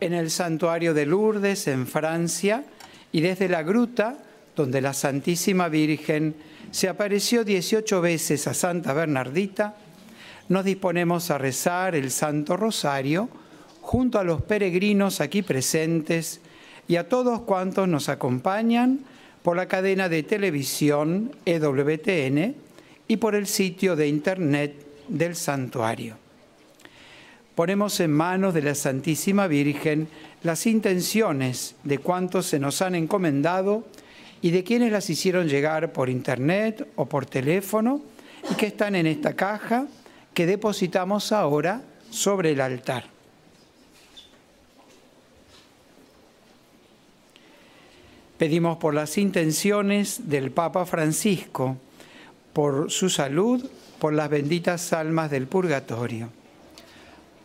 en el santuario de Lourdes, en Francia, y desde la gruta, donde la Santísima Virgen se apareció 18 veces a Santa Bernardita, nos disponemos a rezar el Santo Rosario junto a los peregrinos aquí presentes y a todos cuantos nos acompañan por la cadena de televisión EWTN y por el sitio de internet del santuario. Ponemos en manos de la Santísima Virgen las intenciones de cuantos se nos han encomendado y de quienes las hicieron llegar por internet o por teléfono y que están en esta caja que depositamos ahora sobre el altar. Pedimos por las intenciones del Papa Francisco, por su salud, por las benditas almas del purgatorio.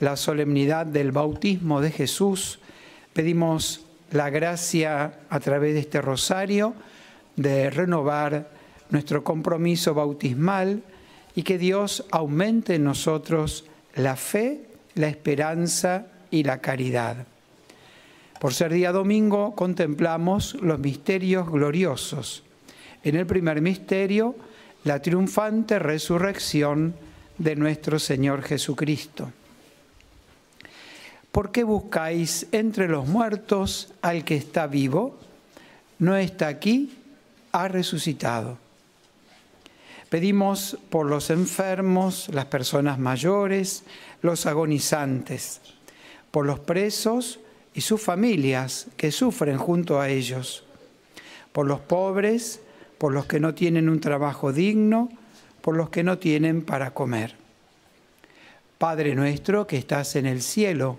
la solemnidad del bautismo de Jesús, pedimos la gracia a través de este rosario de renovar nuestro compromiso bautismal y que Dios aumente en nosotros la fe, la esperanza y la caridad. Por ser día domingo contemplamos los misterios gloriosos. En el primer misterio, la triunfante resurrección de nuestro Señor Jesucristo. ¿Por qué buscáis entre los muertos al que está vivo? No está aquí, ha resucitado. Pedimos por los enfermos, las personas mayores, los agonizantes, por los presos y sus familias que sufren junto a ellos, por los pobres, por los que no tienen un trabajo digno, por los que no tienen para comer. Padre nuestro que estás en el cielo,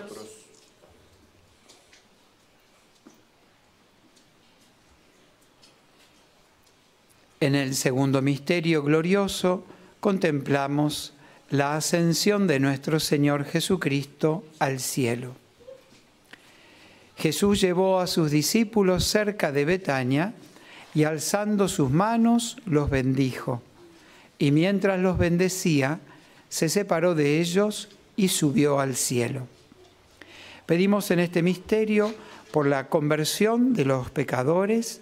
En el segundo misterio glorioso contemplamos la ascensión de nuestro Señor Jesucristo al cielo. Jesús llevó a sus discípulos cerca de Betania y alzando sus manos los bendijo. Y mientras los bendecía, se separó de ellos y subió al cielo. Pedimos en este misterio por la conversión de los pecadores,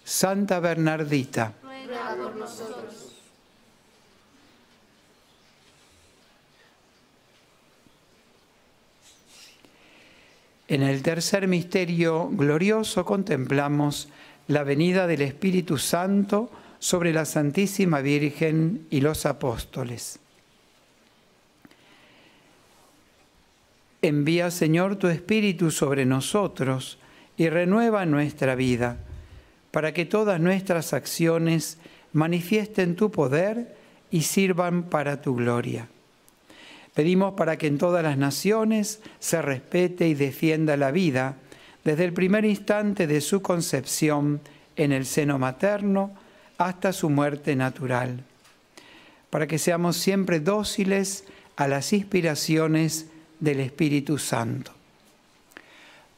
Santa Bernardita, Ruega por nosotros. en el tercer misterio glorioso contemplamos la venida del Espíritu Santo sobre la Santísima Virgen y los apóstoles. Envía, Señor, tu Espíritu sobre nosotros y renueva nuestra vida, para que todas nuestras acciones manifiesten tu poder y sirvan para tu gloria. Pedimos para que en todas las naciones se respete y defienda la vida desde el primer instante de su concepción en el seno materno hasta su muerte natural, para que seamos siempre dóciles a las inspiraciones del Espíritu Santo.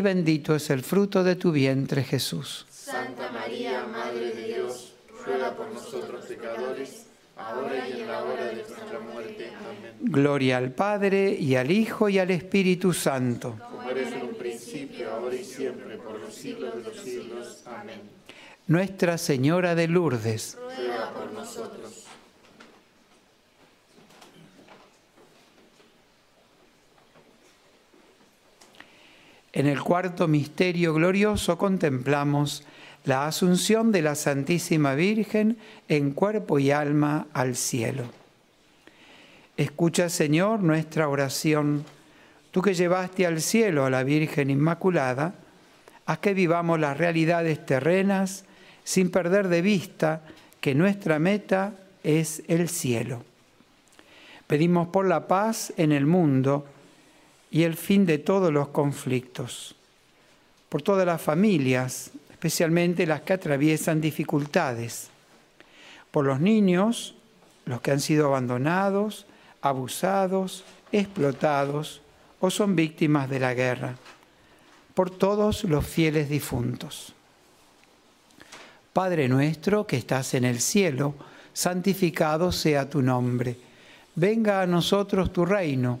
bendito es el fruto de tu vientre, Jesús. Santa María, Madre de Dios, ruega por nosotros pecadores, ahora y en la hora de nuestra muerte. Amén. Gloria al Padre, y al Hijo, y al Espíritu Santo. Como eres en un principio, ahora y siempre, por los siglos de los siglos. Amén. Nuestra Señora de Lourdes, Ruega por nosotros. En el cuarto misterio glorioso contemplamos la asunción de la Santísima Virgen en cuerpo y alma al cielo. Escucha, Señor, nuestra oración. Tú que llevaste al cielo a la Virgen Inmaculada, haz que vivamos las realidades terrenas sin perder de vista que nuestra meta es el cielo. Pedimos por la paz en el mundo y el fin de todos los conflictos, por todas las familias, especialmente las que atraviesan dificultades, por los niños, los que han sido abandonados, abusados, explotados o son víctimas de la guerra, por todos los fieles difuntos. Padre nuestro que estás en el cielo, santificado sea tu nombre. Venga a nosotros tu reino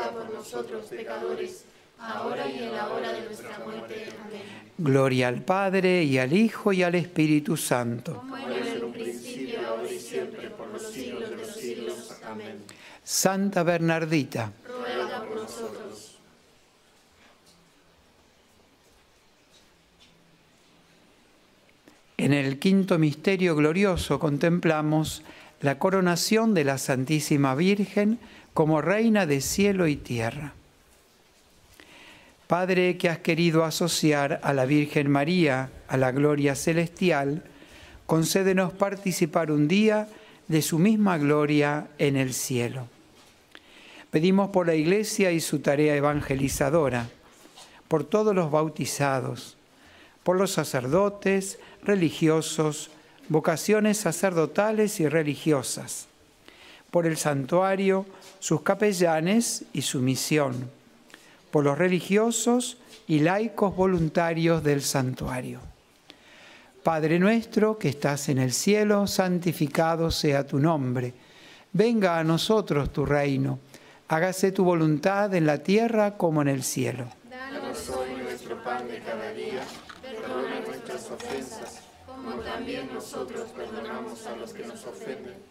por nosotros pecadores, ahora y en la hora de nuestra muerte. Amén. Gloria al Padre y al Hijo y al Espíritu Santo. Como era en un principio, ahora y siempre, por los siglos de los siglos. Amén. Santa Bernardita, Ruega por nosotros. en el quinto misterio glorioso contemplamos la coronación de la Santísima Virgen como Reina de cielo y tierra. Padre que has querido asociar a la Virgen María a la gloria celestial, concédenos participar un día de su misma gloria en el cielo. Pedimos por la Iglesia y su tarea evangelizadora, por todos los bautizados, por los sacerdotes, religiosos, vocaciones sacerdotales y religiosas, por el santuario, sus capellanes y su misión, por los religiosos y laicos voluntarios del santuario. Padre nuestro que estás en el cielo, santificado sea tu nombre. Venga a nosotros tu reino. Hágase tu voluntad en la tierra como en el cielo. Danos hoy nuestro pan de cada día. Perdona nuestras ofensas, como también nosotros perdonamos a los que nos ofenden.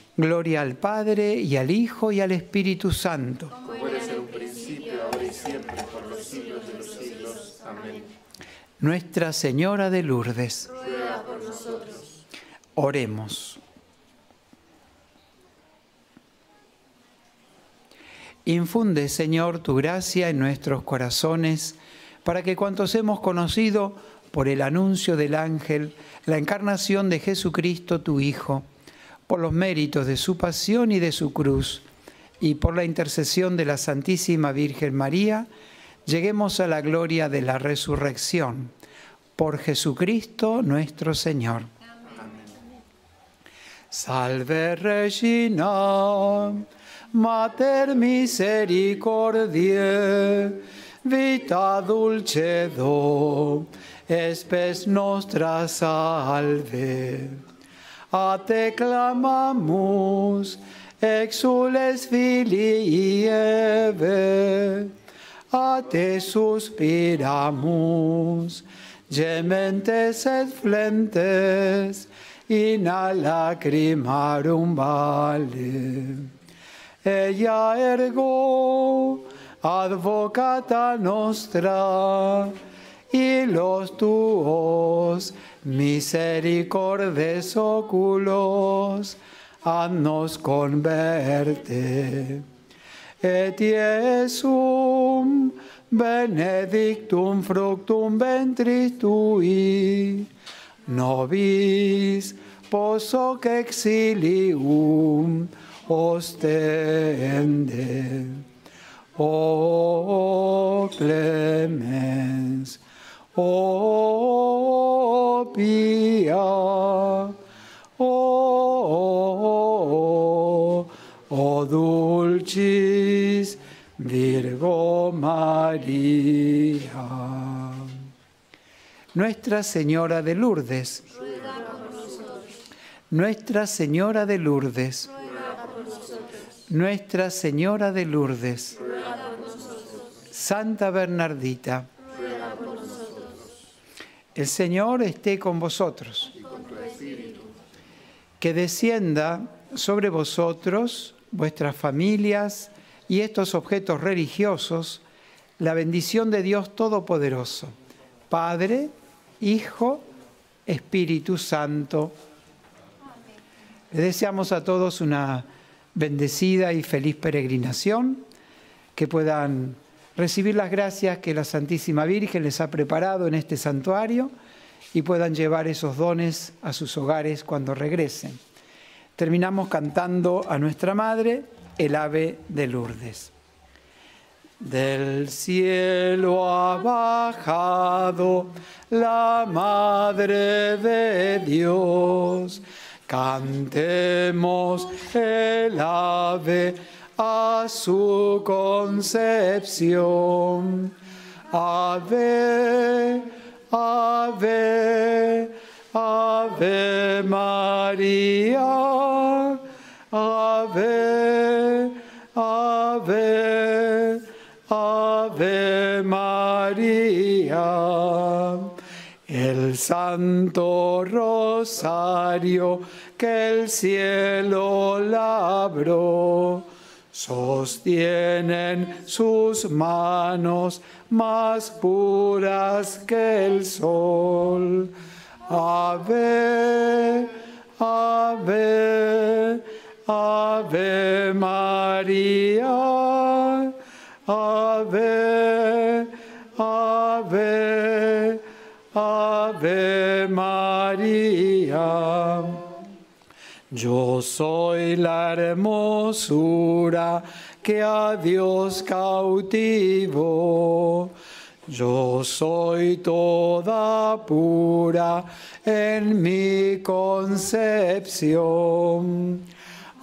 Gloria al Padre y al Hijo y al Espíritu Santo. Como era en un principio, ahora y siempre, por los siglos de los siglos. Amén. Nuestra Señora de Lourdes. Ruega por nosotros. Oremos. Infunde, Señor, tu gracia en nuestros corazones, para que cuantos hemos conocido por el anuncio del ángel la encarnación de Jesucristo, tu Hijo, por los méritos de su pasión y de su cruz, y por la intercesión de la Santísima Virgen María, lleguemos a la gloria de la resurrección. por Jesucristo nuestro Señor. Salve Regina, Mater misericordiae, vita dulcedo, espes nostra salve. A te clamamus, exules filii Eve, a te suspiramus, gementes et flentes, in a lacrimarum vale. Ella ergo, advocata nostra, y los tuos misericordes oculos, nos converte. Et Iesum benedictum fructum ventris tui, nobis posoc exilium ostende. O clemens, o pia, o, o dulcis Virgo María. Nuestra Señora de Lourdes. Nuestra Señora de Lourdes. Nuestra Señora de Lourdes. Santa Bernardita. El Señor esté con vosotros. Que descienda sobre vosotros, vuestras familias y estos objetos religiosos, la bendición de Dios Todopoderoso, Padre, Hijo, Espíritu Santo. Les deseamos a todos una bendecida y feliz peregrinación, que puedan recibir las gracias que la Santísima Virgen les ha preparado en este santuario y puedan llevar esos dones a sus hogares cuando regresen. Terminamos cantando a nuestra Madre el ave de Lourdes. Del cielo ha bajado la Madre de Dios. Cantemos el ave a su concepción. Ave, ave, ave María. Ave, ave, ave María. El santo rosario que el cielo labró sostienen sus manos más puras que el sol. Ave, ave, ave María. Ave, ave, ave María. Yo soy la hermosura que a Dios cautivó. Yo soy toda pura en mi concepción.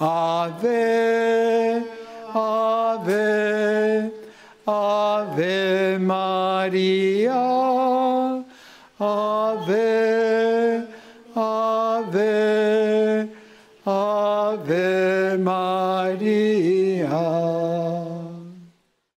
Ave, ave, ave María. Ave.